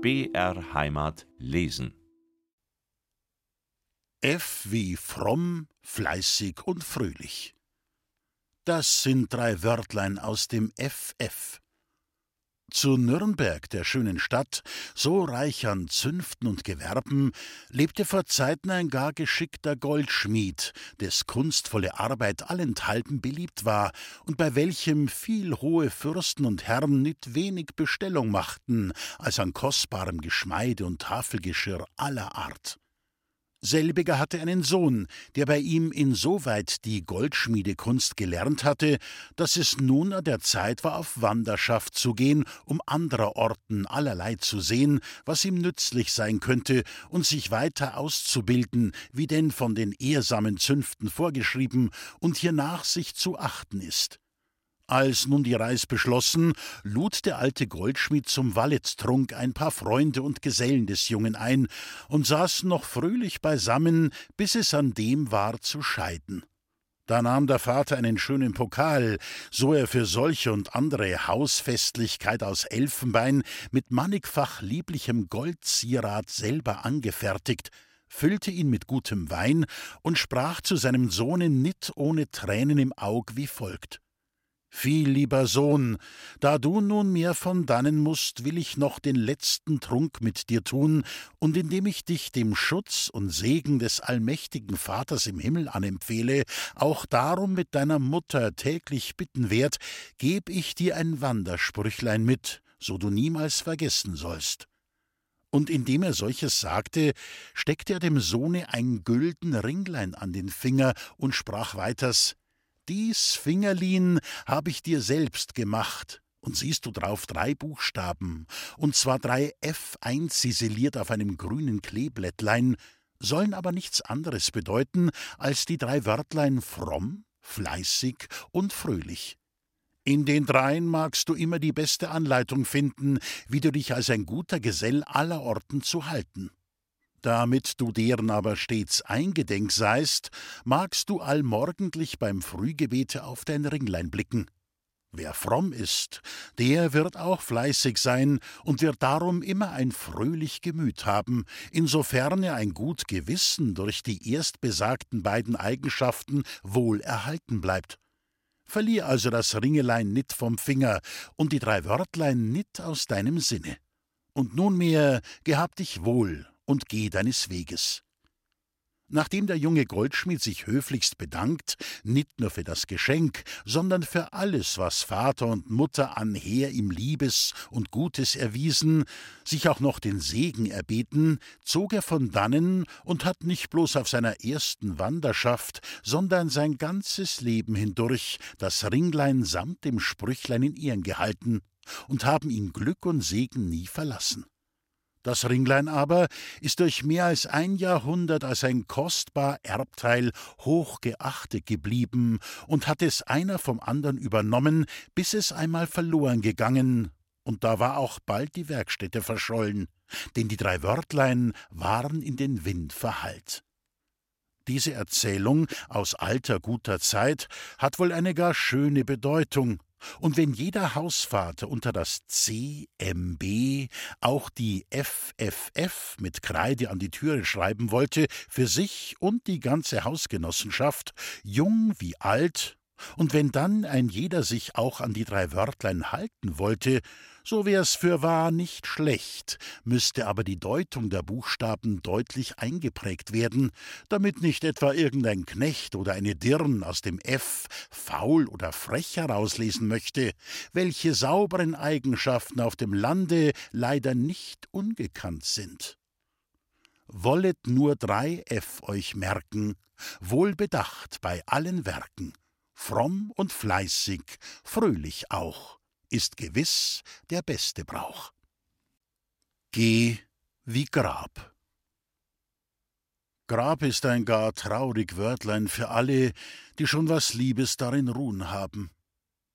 BR Heimat lesen. F wie fromm, fleißig und fröhlich. Das sind drei Wörtlein aus dem FF. Zu Nürnberg, der schönen Stadt, so reich an Zünften und Gewerben, lebte vor Zeiten ein gar geschickter Goldschmied, des kunstvolle Arbeit allenthalben beliebt war und bei welchem viel hohe Fürsten und Herren nicht wenig Bestellung machten, als an kostbarem Geschmeide und Tafelgeschirr aller Art. Selbiger hatte einen Sohn, der bei ihm insoweit die Goldschmiedekunst gelernt hatte, dass es nun an der Zeit war, auf Wanderschaft zu gehen, um anderer Orten allerlei zu sehen, was ihm nützlich sein könnte, und sich weiter auszubilden, wie denn von den ehrsamen Zünften vorgeschrieben und hiernach sich zu achten ist. Als nun die Reis beschlossen, lud der alte Goldschmied zum Walletttrunk ein paar Freunde und Gesellen des Jungen ein und saßen noch fröhlich beisammen, bis es an dem war zu scheiden. Da nahm der Vater einen schönen Pokal, so er für solche und andere Hausfestlichkeit aus Elfenbein mit mannigfach lieblichem Goldzierat selber angefertigt, füllte ihn mit gutem Wein und sprach zu seinem Sohne nit ohne Tränen im Aug wie folgt viel lieber Sohn, da du nunmehr von dannen musst, will ich noch den letzten Trunk mit dir tun, und indem ich dich dem Schutz und Segen des allmächtigen Vaters im Himmel anempfehle, auch darum mit deiner Mutter täglich bitten werd, geb ich dir ein Wandersprüchlein mit, so du niemals vergessen sollst. Und indem er solches sagte, steckte er dem Sohne ein gülden Ringlein an den Finger und sprach weiters dies Fingerlin hab ich dir selbst gemacht. Und siehst du drauf drei Buchstaben, und zwar drei F einziseliert auf einem grünen Kleeblättlein, sollen aber nichts anderes bedeuten als die drei Wörtlein fromm, fleißig und fröhlich. In den dreien magst du immer die beste Anleitung finden, wie du dich als ein guter Gesell aller Orten zu halten. Damit du deren aber stets eingedenk seist, magst du allmorgendlich beim Frühgebete auf dein Ringlein blicken. Wer fromm ist, der wird auch fleißig sein und wird darum immer ein fröhlich Gemüt haben, insofern er ein gut Gewissen durch die erstbesagten beiden Eigenschaften wohl erhalten bleibt. Verlier also das Ringelein nit vom Finger und die drei Wörtlein nit aus deinem Sinne. Und nunmehr gehab dich wohl und geh deines Weges. Nachdem der junge Goldschmied sich höflichst bedankt, nicht nur für das Geschenk, sondern für alles, was Vater und Mutter anher ihm Liebes und Gutes erwiesen, sich auch noch den Segen erbeten, zog er von dannen und hat nicht bloß auf seiner ersten Wanderschaft, sondern sein ganzes Leben hindurch das Ringlein samt dem Sprüchlein in Ehren gehalten und haben ihn Glück und Segen nie verlassen. Das Ringlein aber ist durch mehr als ein Jahrhundert als ein kostbar Erbteil hochgeachtet geblieben und hat es einer vom andern übernommen, bis es einmal verloren gegangen, und da war auch bald die Werkstätte verschollen, denn die drei Wörtlein waren in den Wind verhallt. Diese Erzählung aus alter guter Zeit hat wohl eine gar schöne Bedeutung, und wenn jeder Hausvater unter das CMB auch die FFF mit Kreide an die Türe schreiben wollte, für sich und die ganze Hausgenossenschaft, jung wie alt, und wenn dann ein jeder sich auch an die drei Wörtlein halten wollte, so wär's für wahr nicht schlecht, müsste aber die Deutung der Buchstaben deutlich eingeprägt werden, damit nicht etwa irgendein Knecht oder eine Dirn aus dem F faul oder frech herauslesen möchte, welche sauberen Eigenschaften auf dem Lande leider nicht ungekannt sind. Wollet nur drei F euch merken, wohlbedacht bei allen Werken, fromm und fleißig, fröhlich auch ist gewiss der beste Brauch. Geh wie Grab. Grab ist ein gar traurig Wörtlein für alle, die schon was Liebes darin ruhen haben.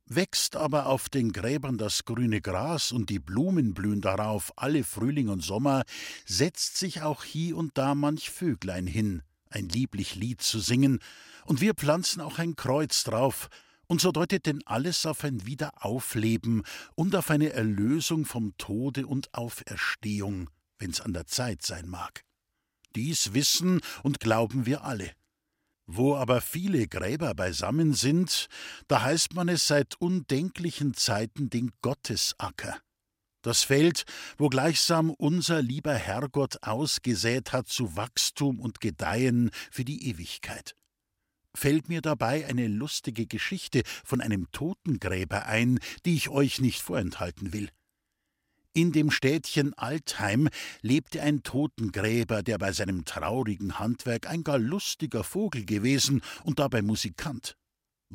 Wächst aber auf den Gräbern das grüne Gras und die Blumen blühen darauf alle Frühling und Sommer, setzt sich auch hie und da manch Vöglein hin, ein lieblich Lied zu singen, und wir pflanzen auch ein Kreuz drauf, Und so deutet denn alles auf ein Wiederaufleben und auf eine Erlösung vom Tode und Auferstehung, wenn's an der Zeit sein mag. Dies wissen und glauben wir alle. Wo aber viele Gräber beisammen sind, da heißt man es seit undenklichen Zeiten den Gottesacker. Das Feld, wo gleichsam unser lieber Herrgott ausgesät hat zu Wachstum und Gedeihen für die Ewigkeit. Fällt mir dabei eine lustige Geschichte von einem Totengräber ein, die ich euch nicht vorenthalten will. In dem Städtchen Altheim lebte ein Totengräber, der bei seinem traurigen Handwerk ein gar lustiger Vogel gewesen und dabei Musikant.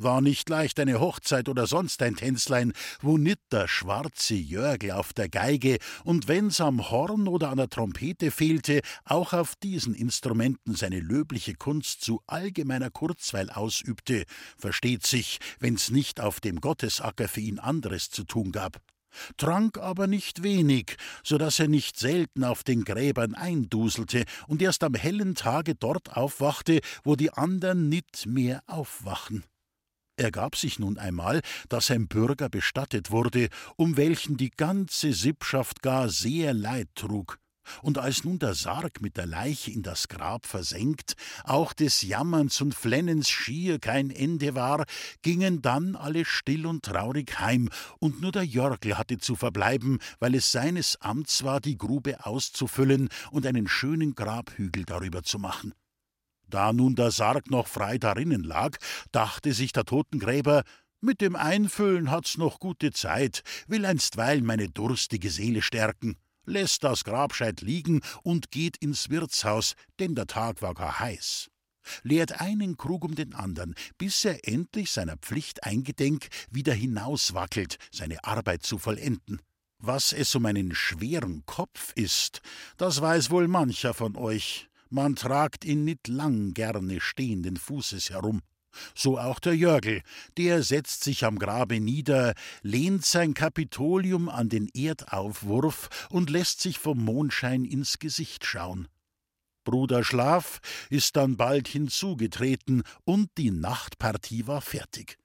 War nicht leicht eine Hochzeit oder sonst ein Tänzlein, wo nit der schwarze Jörgel auf der Geige und wenn's am Horn oder an der Trompete fehlte, auch auf diesen Instrumenten seine löbliche Kunst zu allgemeiner Kurzweil ausübte, versteht sich, wenn's nicht auf dem Gottesacker für ihn anderes zu tun gab trank aber nicht wenig, so dass er nicht selten auf den Gräbern einduselte und erst am hellen Tage dort aufwachte, wo die andern nit mehr aufwachen. Ergab sich nun einmal, dass ein Bürger bestattet wurde, um welchen die ganze Sippschaft gar sehr Leid trug. Und als nun der Sarg mit der Leiche in das Grab versenkt, auch des Jammerns und Flennens schier kein Ende war, gingen dann alle still und traurig heim, und nur der Jörgl hatte zu verbleiben, weil es seines Amts war, die Grube auszufüllen und einen schönen Grabhügel darüber zu machen. Da nun der Sarg noch frei darinnen lag, dachte sich der Totengräber, mit dem Einfüllen hat's noch gute Zeit, will einstweilen meine durstige Seele stärken, lässt das Grabscheit liegen und geht ins Wirtshaus, denn der Tag war gar heiß. Leert einen Krug um den andern, bis er endlich seiner Pflicht eingedenk wieder hinauswackelt, seine Arbeit zu vollenden. Was es um einen schweren Kopf ist, das weiß wohl mancher von euch man tragt ihn nit lang gerne stehenden Fußes herum. So auch der Jörgel, der setzt sich am Grabe nieder, lehnt sein Kapitolium an den Erdaufwurf und lässt sich vom Mondschein ins Gesicht schauen. Bruder Schlaf ist dann bald hinzugetreten und die Nachtpartie war fertig.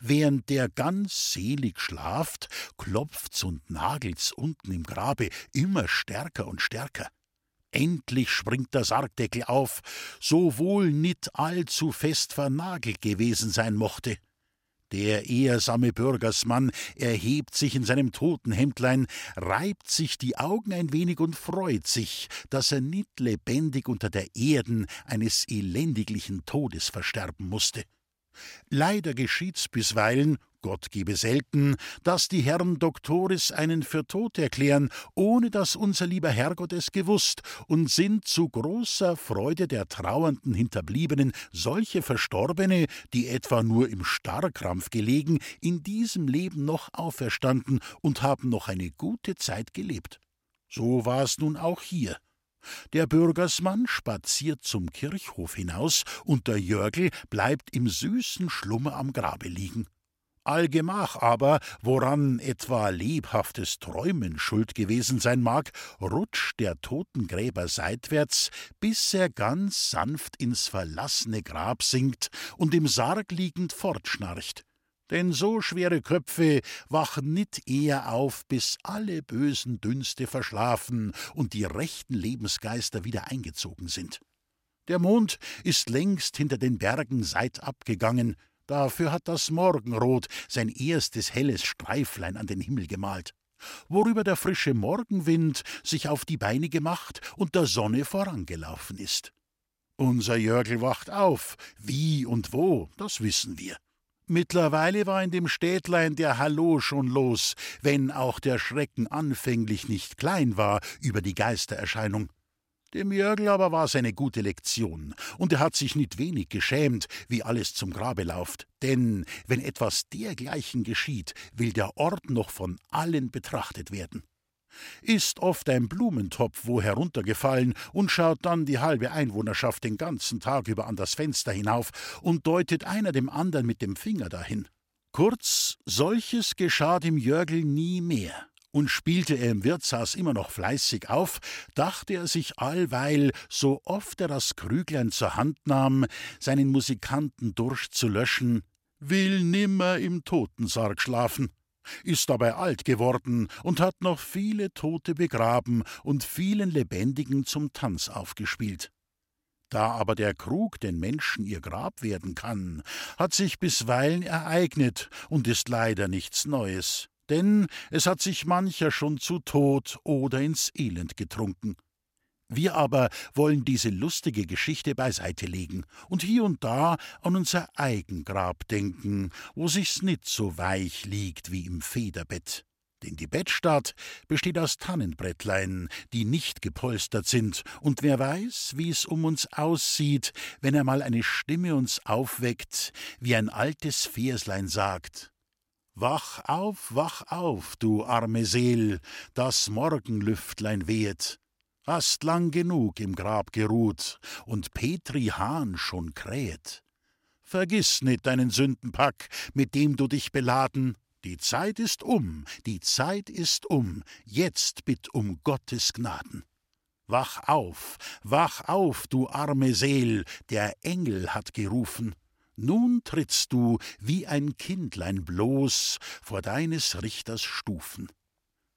Während der ganz selig schlaft, klopft's und nagelt's unten im Grabe immer stärker und stärker. Endlich springt der Sargdeckel auf, so wohl nit allzu fest vernagelt gewesen sein mochte. Der ehrsame Bürgersmann erhebt sich in seinem Totenhemdlein, reibt sich die Augen ein wenig und freut sich, dass er nit lebendig unter der Erden eines elendiglichen Todes versterben musste. Leider geschieht's bisweilen, Gott gebe selten, dass die Herren Doktoris einen für tot erklären, ohne dass unser lieber Herrgott es gewusst, und sind zu großer Freude der trauernden Hinterbliebenen solche Verstorbene, die etwa nur im Starrkrampf gelegen, in diesem Leben noch auferstanden und haben noch eine gute Zeit gelebt. So war es nun auch hier. Der Bürgersmann spaziert zum Kirchhof hinaus, und der Jörgel bleibt im süßen Schlummer am Grabe liegen. Allgemach aber, woran etwa lebhaftes Träumen schuld gewesen sein mag, rutscht der Totengräber seitwärts, bis er ganz sanft ins verlassene Grab sinkt und im Sarg liegend fortschnarcht. Denn so schwere Köpfe wachen nit eher auf, bis alle bösen Dünste verschlafen und die rechten Lebensgeister wieder eingezogen sind. Der Mond ist längst hinter den Bergen seitab gegangen, dafür hat das Morgenrot sein erstes helles Streiflein an den Himmel gemalt, worüber der frische Morgenwind sich auf die Beine gemacht und der Sonne vorangelaufen ist. Unser Jörgel wacht auf, wie und wo, das wissen wir. Mittlerweile war in dem Städtlein der Hallo schon los, wenn auch der Schrecken anfänglich nicht klein war über die Geistererscheinung. Dem Jörgl aber war eine gute Lektion, und er hat sich nicht wenig geschämt, wie alles zum Grabe lauft. Denn wenn etwas dergleichen geschieht, will der Ort noch von allen betrachtet werden ist oft ein Blumentopf wo heruntergefallen und schaut dann die halbe Einwohnerschaft den ganzen Tag über an das Fenster hinauf und deutet einer dem andern mit dem Finger dahin. Kurz, solches geschah dem Jörgel nie mehr. Und spielte er im Wirtshaus immer noch fleißig auf, dachte er sich allweil, so oft er das Krüglein zur Hand nahm, seinen Musikanten durchzulöschen, will nimmer im Totensarg schlafen, ist dabei alt geworden und hat noch viele Tote begraben und vielen Lebendigen zum Tanz aufgespielt. Da aber der Krug den Menschen ihr Grab werden kann, hat sich bisweilen ereignet und ist leider nichts Neues, denn es hat sich mancher schon zu Tod oder ins Elend getrunken. Wir aber wollen diese lustige Geschichte beiseite legen und hier und da an unser Eigengrab denken, wo sich's nit so weich liegt wie im Federbett. Denn die Bettstatt besteht aus Tannenbrettlein, die nicht gepolstert sind, und wer weiß, wie es um uns aussieht, wenn einmal eine Stimme uns aufweckt, wie ein altes Verslein sagt. Wach auf, wach auf, du arme Seel, das Morgenlüftlein weht. Hast lang genug im Grab geruht und Petri Hahn schon krähet. Vergiss nicht deinen Sündenpack, mit dem du dich beladen, die Zeit ist um, die Zeit ist um, jetzt bitt um Gottes Gnaden. Wach auf, wach auf, du arme Seel, der Engel hat gerufen. Nun trittst du wie ein Kindlein bloß vor deines Richters Stufen.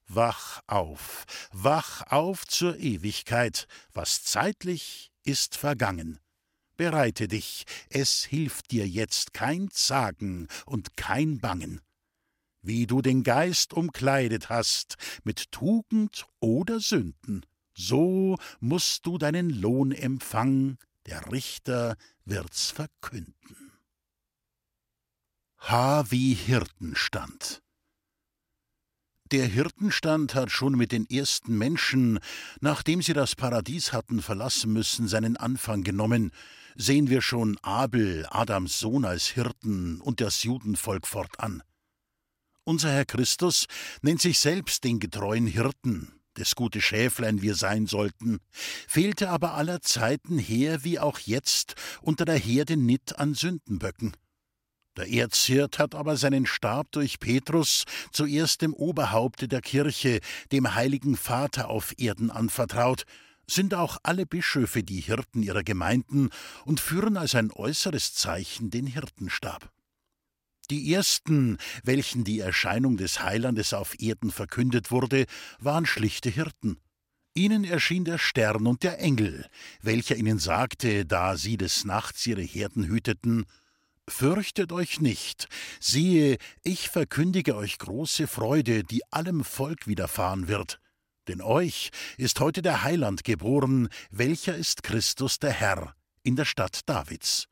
Wach auf, wach auf zur Ewigkeit, was zeitlich ist vergangen. Bereite dich, es hilft dir jetzt kein Zagen und kein Bangen wie du den Geist umkleidet hast mit Tugend oder Sünden, so musst du deinen Lohn empfangen, der Richter wird's verkünden. H wie Hirtenstand der Hirtenstand hat schon mit den ersten Menschen, nachdem sie das Paradies hatten verlassen müssen, seinen Anfang genommen. Sehen wir schon Abel, Adams Sohn als Hirten und das Judenvolk fortan. Unser Herr Christus nennt sich selbst den getreuen Hirten, des gute Schäflein wir sein sollten, fehlte aber aller Zeiten her wie auch jetzt unter der Herde nit an Sündenböcken. Der Erzhirt hat aber seinen Stab durch Petrus zuerst dem Oberhaupte der Kirche, dem heiligen Vater auf Erden anvertraut, sind auch alle Bischöfe die Hirten ihrer Gemeinden und führen als ein äußeres Zeichen den Hirtenstab. Die ersten, welchen die Erscheinung des Heilandes auf Erden verkündet wurde, waren schlichte Hirten. Ihnen erschien der Stern und der Engel, welcher ihnen sagte, da sie des Nachts ihre Herden hüteten, Fürchtet euch nicht, siehe, ich verkündige euch große Freude, die allem Volk widerfahren wird. Denn euch ist heute der Heiland geboren, welcher ist Christus der Herr, in der Stadt Davids.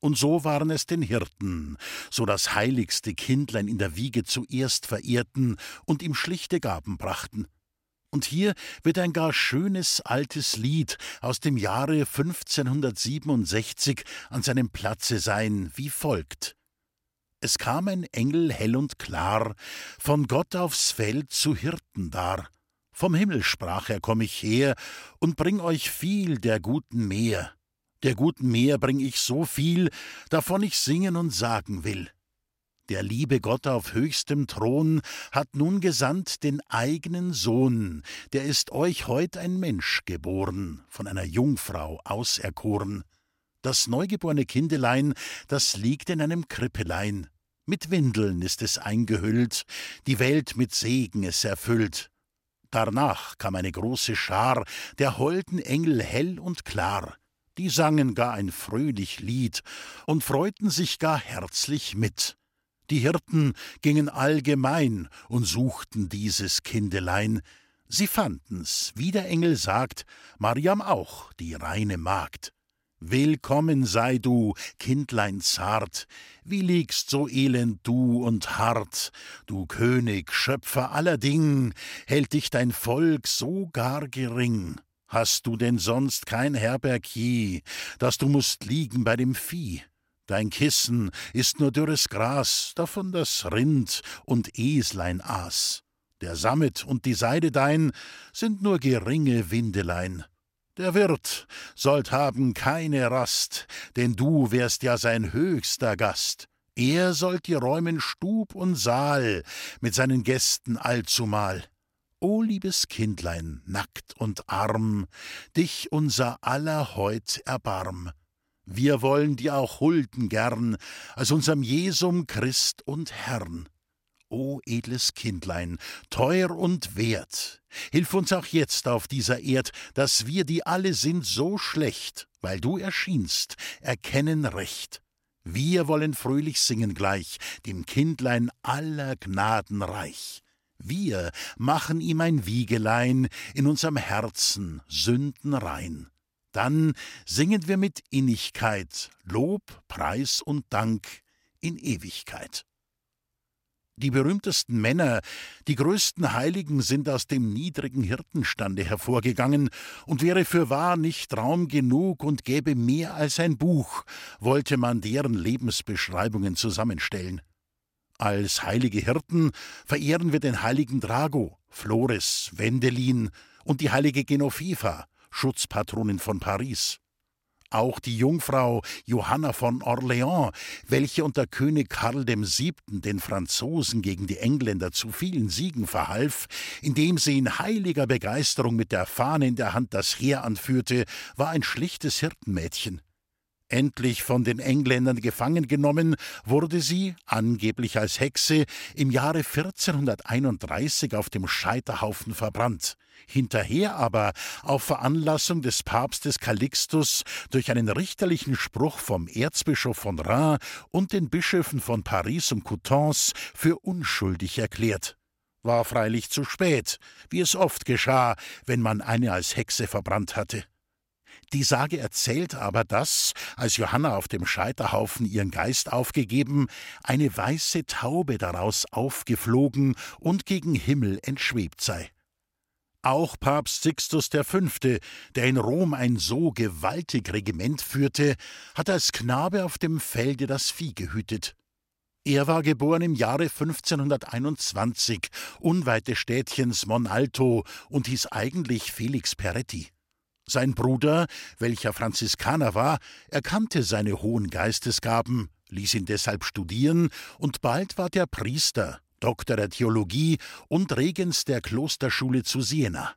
Und so waren es den Hirten, so das heiligste Kindlein in der Wiege zuerst verehrten und ihm schlichte Gaben brachten. Und hier wird ein gar schönes altes Lied aus dem Jahre 1567 an seinem Platze sein, wie folgt. Es kam ein Engel hell und klar, von Gott aufs Feld zu Hirten dar. Vom Himmel sprach er, komm ich her und bring euch viel der guten Meer der guten Meer bring ich so viel, davon ich singen und sagen will. Der liebe Gott auf höchstem Thron hat nun gesandt den eigenen Sohn, der ist euch heut ein Mensch geboren, von einer Jungfrau auserkoren. Das neugeborene Kindelein, das liegt in einem Krippelein. Mit Windeln ist es eingehüllt, die Welt mit Segen es erfüllt. Darnach kam eine große Schar der holden Engel hell und klar die sangen gar ein fröhlich Lied und freuten sich gar herzlich mit. Die Hirten gingen allgemein und suchten dieses Kindelein. Sie fanden's, wie der Engel sagt, Mariam auch, die reine Magd. Willkommen sei du, Kindlein zart, wie liegst so elend du und hart, du König, Schöpfer aller Ding, hält dich dein Volk so gar gering. Hast du denn sonst kein Herberg je, dass du musst liegen bei dem Vieh? Dein Kissen ist nur dürres Gras, davon das Rind und Eslein aß. Der Sammet und die Seide dein sind nur geringe Windelein. Der Wirt sollt haben keine Rast, denn du wärst ja sein höchster Gast. Er sollt dir räumen Stub und Saal mit seinen Gästen allzumal. O liebes Kindlein, nackt und arm, dich unser aller heut erbarm. Wir wollen dir auch hulden gern, als unserem Jesum Christ und Herrn. O edles Kindlein, teuer und wert, hilf uns auch jetzt auf dieser Erd, dass wir, die alle sind so schlecht, weil du erschienst, erkennen recht. Wir wollen fröhlich singen gleich, dem Kindlein aller Gnaden reich. Wir machen ihm ein Wiegelein in unserem Herzen Sünden rein. Dann singen wir mit Innigkeit Lob, Preis und Dank in Ewigkeit. Die berühmtesten Männer, die größten Heiligen sind aus dem niedrigen Hirtenstande hervorgegangen, und wäre für wahr nicht Raum genug und gäbe mehr als ein Buch, wollte man deren Lebensbeschreibungen zusammenstellen. Als heilige Hirten verehren wir den heiligen Drago, Flores, Wendelin und die heilige Genovefa, Schutzpatronin von Paris. Auch die Jungfrau Johanna von Orleans, welche unter König Karl VII. den Franzosen gegen die Engländer zu vielen Siegen verhalf, indem sie in heiliger Begeisterung mit der Fahne in der Hand das Heer anführte, war ein schlichtes Hirtenmädchen. Endlich von den Engländern gefangen genommen, wurde sie, angeblich als Hexe, im Jahre 1431 auf dem Scheiterhaufen verbrannt, hinterher aber auf Veranlassung des Papstes Calixtus durch einen richterlichen Spruch vom Erzbischof von Reims und den Bischöfen von Paris und Coutances für unschuldig erklärt. War freilich zu spät, wie es oft geschah, wenn man eine als Hexe verbrannt hatte. Die Sage erzählt aber, dass, als Johanna auf dem Scheiterhaufen ihren Geist aufgegeben, eine weiße Taube daraus aufgeflogen und gegen Himmel entschwebt sei. Auch Papst Sixtus V., der in Rom ein so gewaltig Regiment führte, hat als Knabe auf dem Felde das Vieh gehütet. Er war geboren im Jahre 1521, unweit des Städtchens Monalto und hieß eigentlich Felix Peretti. Sein Bruder, welcher Franziskaner war, erkannte seine hohen Geistesgaben, ließ ihn deshalb studieren, und bald war der Priester, Doktor der Theologie und Regens der Klosterschule zu Siena.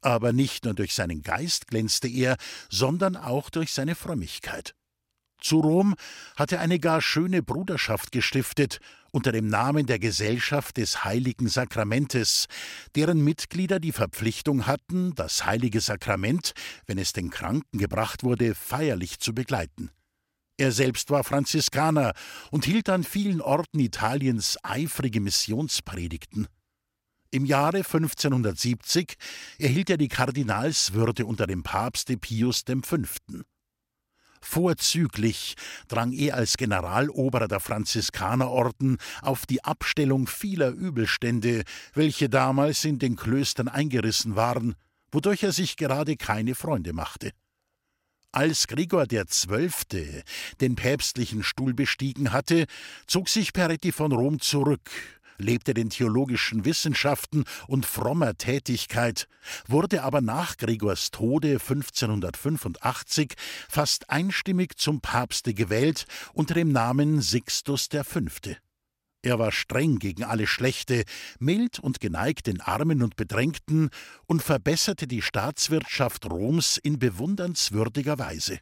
Aber nicht nur durch seinen Geist glänzte er, sondern auch durch seine Frömmigkeit. Zu Rom hat er eine gar schöne Bruderschaft gestiftet unter dem Namen der Gesellschaft des Heiligen Sakramentes, deren Mitglieder die Verpflichtung hatten, das Heilige Sakrament, wenn es den Kranken gebracht wurde, feierlich zu begleiten. Er selbst war Franziskaner und hielt an vielen Orten Italiens eifrige Missionspredigten. Im Jahre 1570 erhielt er die Kardinalswürde unter dem Papste Pius V. Vorzüglich drang er als Generaloberer der Franziskanerorden auf die Abstellung vieler Übelstände, welche damals in den Klöstern eingerissen waren, wodurch er sich gerade keine Freunde machte. Als Gregor XII. den päpstlichen Stuhl bestiegen hatte, zog sich Peretti von Rom zurück, lebte den theologischen Wissenschaften und frommer Tätigkeit, wurde aber nach Gregors Tode 1585 fast einstimmig zum Papste gewählt unter dem Namen Sixtus V. Er war streng gegen alle Schlechte, mild und geneigt den Armen und Bedrängten und verbesserte die Staatswirtschaft Roms in bewundernswürdiger Weise.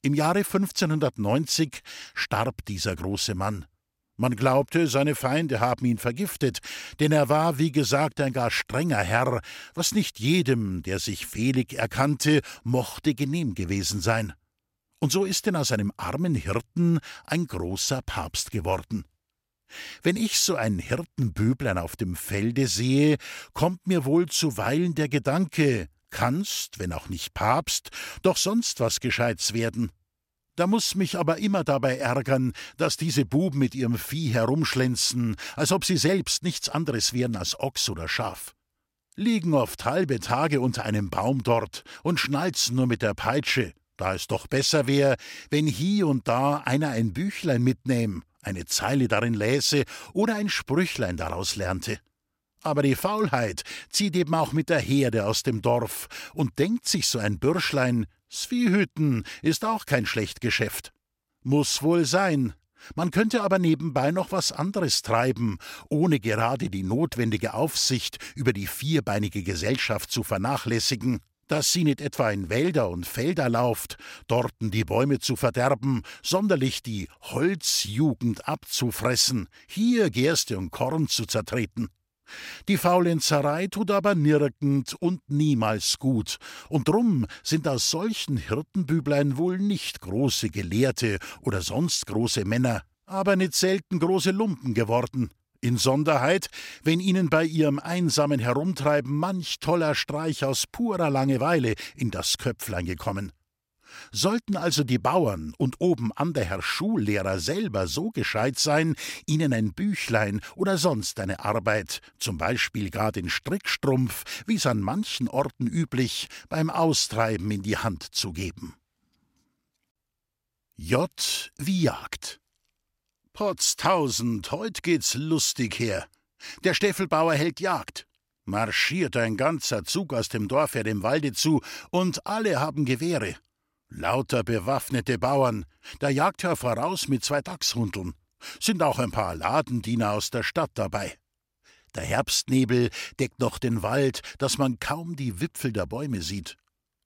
Im Jahre 1590 starb dieser große Mann. Man glaubte, seine Feinde haben ihn vergiftet, denn er war, wie gesagt, ein gar strenger Herr, was nicht jedem, der sich fehlig erkannte, mochte genehm gewesen sein. Und so ist denn aus einem armen Hirten ein großer Papst geworden. Wenn ich so ein Hirtenbüblein auf dem Felde sehe, kommt mir wohl zuweilen der Gedanke, kannst, wenn auch nicht Papst, doch sonst was Gescheits werden. Da muss mich aber immer dabei ärgern, dass diese Buben mit ihrem Vieh herumschlenzen, als ob sie selbst nichts anderes wären als Ochs oder Schaf. Liegen oft halbe Tage unter einem Baum dort und schnalzen nur mit der Peitsche, da es doch besser wär, wenn hier und da einer ein Büchlein mitnähm, eine Zeile darin läse oder ein Sprüchlein daraus lernte. Aber die Faulheit zieht eben auch mit der Herde aus dem Dorf und denkt sich so ein Bürschlein, Sviehhüten ist auch kein schlecht Geschäft. Muss wohl sein. Man könnte aber nebenbei noch was anderes treiben, ohne gerade die notwendige Aufsicht über die vierbeinige Gesellschaft zu vernachlässigen. dass sie nicht etwa in Wälder und Felder lauft, dorten die Bäume zu verderben, sonderlich die Holzjugend abzufressen, hier Gerste und Korn zu zertreten. Die Faulenzerei tut aber nirgend und niemals gut, und drum sind aus solchen Hirtenbüblein wohl nicht große Gelehrte oder sonst große Männer, aber nicht selten große Lumpen geworden. Insonderheit, wenn ihnen bei ihrem einsamen Herumtreiben manch toller Streich aus purer Langeweile in das Köpflein gekommen. Sollten also die Bauern und oben an der Herr Schullehrer selber so gescheit sein, ihnen ein Büchlein oder sonst eine Arbeit, zum Beispiel gar den Strickstrumpf, wie's an manchen Orten üblich, beim Austreiben in die Hand zu geben. J wie Jagd. Potztausend, heut geht's lustig her. Der Steffelbauer hält Jagd. Marschiert ein ganzer Zug aus dem Dorf her dem Walde zu, und alle haben Gewehre. Lauter bewaffnete Bauern, der Jagdherr voraus mit zwei Dachshundeln. Sind auch ein paar Ladendiener aus der Stadt dabei. Der Herbstnebel deckt noch den Wald, dass man kaum die Wipfel der Bäume sieht.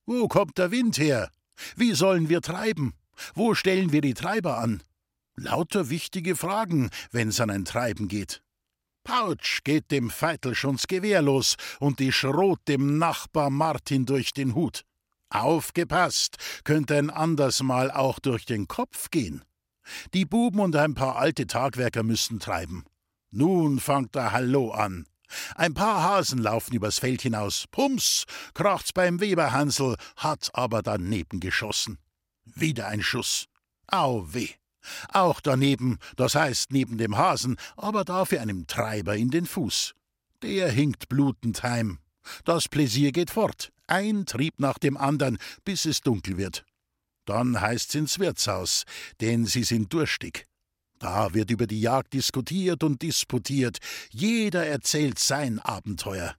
Wo kommt der Wind her? Wie sollen wir treiben? Wo stellen wir die Treiber an? Lauter wichtige Fragen, wenn's an ein Treiben geht. Pautsch geht dem Feitel schon's Gewehr los und die Schrot dem Nachbar Martin durch den Hut. Aufgepasst, könnte ein anders Mal auch durch den Kopf gehen. Die Buben und ein paar alte Tagwerker müssen treiben. Nun fangt der Hallo an. Ein paar Hasen laufen übers Feld hinaus. Pums, kracht's beim Weberhansel, hat aber daneben geschossen. Wieder ein Schuss. Au weh. Auch daneben, das heißt neben dem Hasen, aber dafür einem Treiber in den Fuß. Der hinkt blutend heim. Das Pläsier geht fort, ein Trieb nach dem andern, bis es dunkel wird. Dann heißt's ins Wirtshaus, denn sie sind durstig. Da wird über die Jagd diskutiert und disputiert, jeder erzählt sein Abenteuer.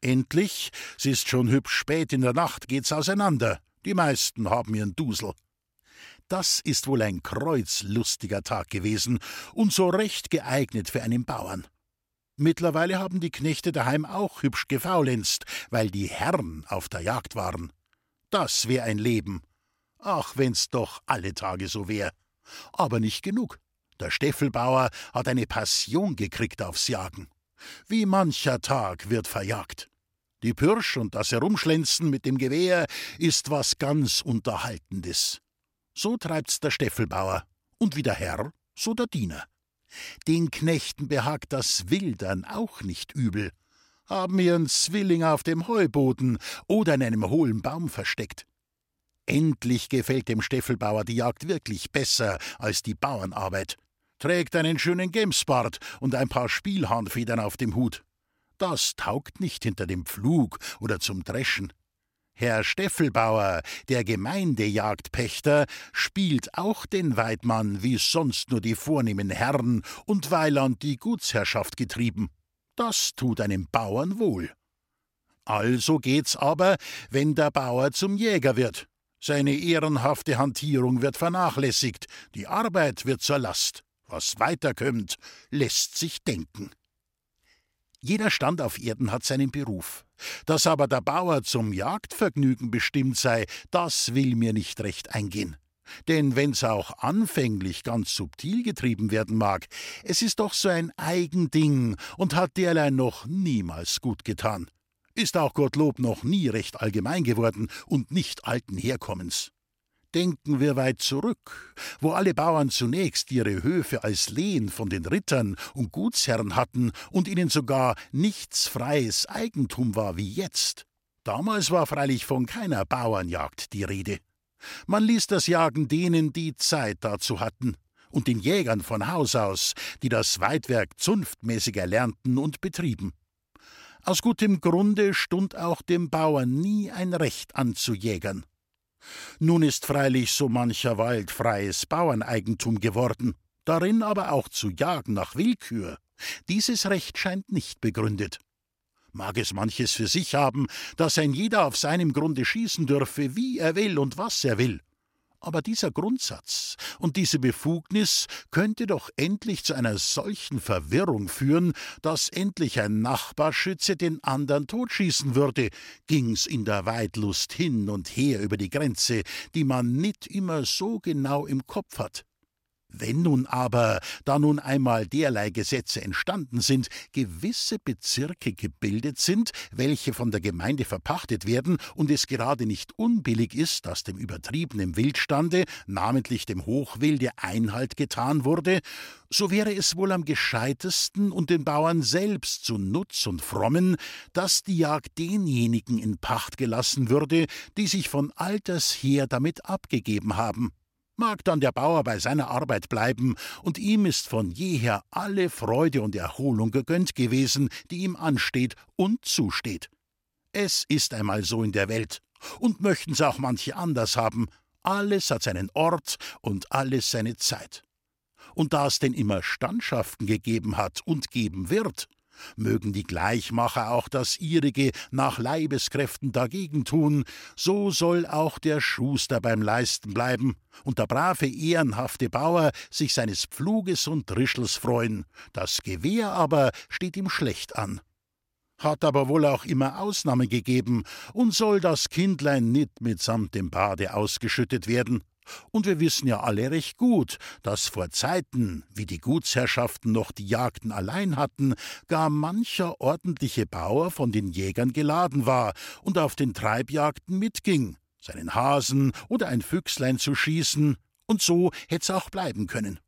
Endlich, es ist schon hübsch spät in der Nacht, geht's auseinander. Die meisten haben ihren Dusel. Das ist wohl ein kreuzlustiger Tag gewesen und so recht geeignet für einen Bauern. Mittlerweile haben die Knechte daheim auch hübsch gefaulenzt, weil die Herren auf der Jagd waren. Das wär ein Leben. Ach, wenn's doch alle Tage so wär. Aber nicht genug. Der Steffelbauer hat eine Passion gekriegt aufs Jagen. Wie mancher Tag wird verjagt. Die Pirsch und das Herumschlenzen mit dem Gewehr ist was ganz Unterhaltendes. So treibt's der Steffelbauer, und wie der Herr, so der Diener. Den Knechten behagt das Wildern auch nicht übel, haben ihren Zwilling auf dem Heuboden oder in einem hohlen Baum versteckt. Endlich gefällt dem Steffelbauer die Jagd wirklich besser als die Bauernarbeit. Trägt einen schönen Gemsbart und ein paar Spielhahnfedern auf dem Hut. Das taugt nicht hinter dem Pflug oder zum Dreschen. Herr Steffelbauer, der Gemeindejagdpächter, spielt auch den Weidmann, wie sonst nur die vornehmen Herren und Weiland die Gutsherrschaft getrieben. Das tut einem Bauern wohl. Also geht's aber, wenn der Bauer zum Jäger wird. Seine ehrenhafte Hantierung wird vernachlässigt, die Arbeit wird zur Last. Was weiterkömmt, lässt sich denken. Jeder Stand auf Erden hat seinen Beruf. Dass aber der Bauer zum Jagdvergnügen bestimmt sei, das will mir nicht recht eingehen. Denn wenn's auch anfänglich ganz subtil getrieben werden mag, es ist doch so ein Eigending und hat derlei noch niemals gut getan. Ist auch Gottlob noch nie recht allgemein geworden und nicht alten Herkommens. Denken wir weit zurück, wo alle Bauern zunächst ihre Höfe als Lehen von den Rittern und Gutsherren hatten und ihnen sogar nichts freies Eigentum war wie jetzt. Damals war freilich von keiner Bauernjagd die Rede. Man ließ das Jagen denen, die Zeit dazu hatten, und den Jägern von Haus aus, die das Weidwerk zunftmäßig erlernten und betrieben. Aus gutem Grunde stund auch dem Bauern nie ein Recht an zu jägern. Nun ist freilich so mancher Wald freies Bauerneigentum geworden, darin aber auch zu jagen nach Willkür. Dieses Recht scheint nicht begründet. Mag es manches für sich haben, dass ein jeder auf seinem Grunde schießen dürfe, wie er will und was er will. Aber dieser Grundsatz und diese Befugnis könnte doch endlich zu einer solchen Verwirrung führen, dass endlich ein Nachbarschütze den andern totschießen würde, ging's in der Weidlust hin und her über die Grenze, die man nicht immer so genau im Kopf hat. Wenn nun aber, da nun einmal derlei Gesetze entstanden sind, gewisse Bezirke gebildet sind, welche von der Gemeinde verpachtet werden, und es gerade nicht unbillig ist, dass dem übertriebenen Wildstande, namentlich dem Hochwilde, Einhalt getan wurde, so wäre es wohl am gescheitesten und den Bauern selbst zu Nutz und Frommen, dass die Jagd denjenigen in Pacht gelassen würde, die sich von alters her damit abgegeben haben. Mag dann der Bauer bei seiner Arbeit bleiben, und ihm ist von jeher alle Freude und Erholung gegönnt gewesen, die ihm ansteht und zusteht. Es ist einmal so in der Welt, und möchten's auch manche anders haben, alles hat seinen Ort und alles seine Zeit. Und da es denn immer Standschaften gegeben hat und geben wird, Mögen die Gleichmacher auch das ihrige nach Leibeskräften dagegen tun, so soll auch der Schuster beim Leisten bleiben und der brave, ehrenhafte Bauer sich seines Pfluges und Drischels freuen. Das Gewehr aber steht ihm schlecht an. Hat aber wohl auch immer Ausnahme gegeben und soll das Kindlein nit mitsamt dem Bade ausgeschüttet werden. Und wir wissen ja alle recht gut, dass vor Zeiten, wie die Gutsherrschaften noch die Jagden allein hatten, gar mancher ordentliche Bauer von den Jägern geladen war und auf den Treibjagden mitging, seinen Hasen oder ein Füchslein zu schießen, und so hätt's auch bleiben können.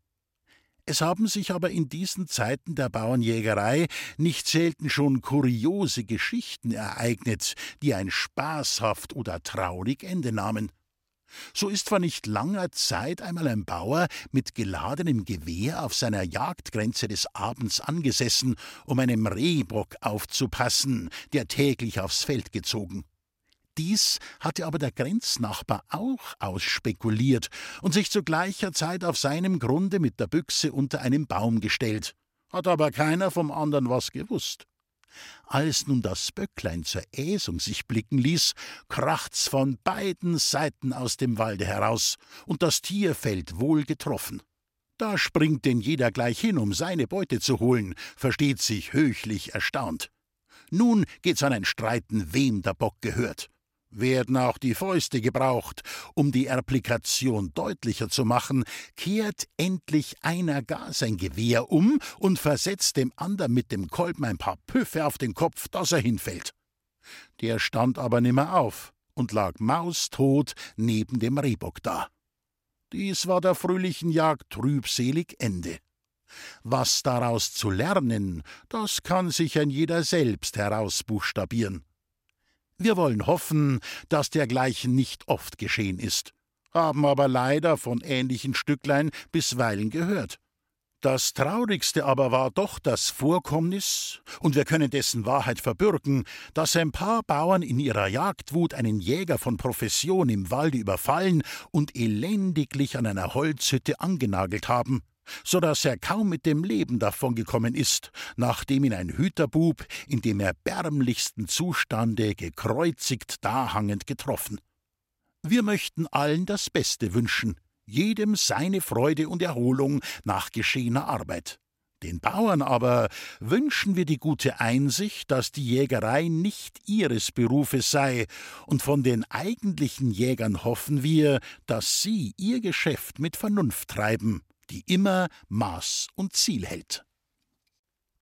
Es haben sich aber in diesen Zeiten der Bauernjägerei nicht selten schon kuriose Geschichten ereignet, die ein spaßhaft oder traurig Ende nahmen. So ist vor nicht langer Zeit einmal ein Bauer mit geladenem Gewehr auf seiner Jagdgrenze des Abends angesessen, um einem Rehbock aufzupassen, der täglich aufs Feld gezogen. Dies hatte aber der Grenznachbar auch ausspekuliert und sich zu gleicher Zeit auf seinem Grunde mit der Büchse unter einen Baum gestellt. Hat aber keiner vom anderen was gewusst. Als nun das Böcklein zur Äsung sich blicken ließ, kracht's von beiden Seiten aus dem Walde heraus, und das Tier fällt wohl getroffen. Da springt denn jeder gleich hin, um seine Beute zu holen, versteht sich höchlich erstaunt. Nun geht's an ein Streiten, wem der Bock gehört werden auch die Fäuste gebraucht. Um die Erplikation deutlicher zu machen, kehrt endlich einer gar sein Gewehr um und versetzt dem andern mit dem Kolben ein paar Püffe auf den Kopf, dass er hinfällt. Der stand aber nimmer auf und lag maustot neben dem Rehbock da. Dies war der fröhlichen Jagd trübselig Ende. Was daraus zu lernen, das kann sich ein jeder selbst herausbuchstabieren. Wir wollen hoffen, dass dergleichen nicht oft geschehen ist, haben aber leider von ähnlichen Stücklein bisweilen gehört. Das Traurigste aber war doch das Vorkommnis, und wir können dessen Wahrheit verbürgen, dass ein paar Bauern in ihrer Jagdwut einen Jäger von Profession im Walde überfallen und elendiglich an einer Holzhütte angenagelt haben so dass er kaum mit dem Leben davongekommen ist, nachdem ihn ein Hüterbub in dem erbärmlichsten Zustande gekreuzigt dahangend getroffen. Wir möchten allen das Beste wünschen, jedem seine Freude und Erholung nach geschehener Arbeit. Den Bauern aber wünschen wir die gute Einsicht, dass die Jägerei nicht ihres Berufes sei, und von den eigentlichen Jägern hoffen wir, dass sie ihr Geschäft mit Vernunft treiben, die immer Maß und Ziel hält.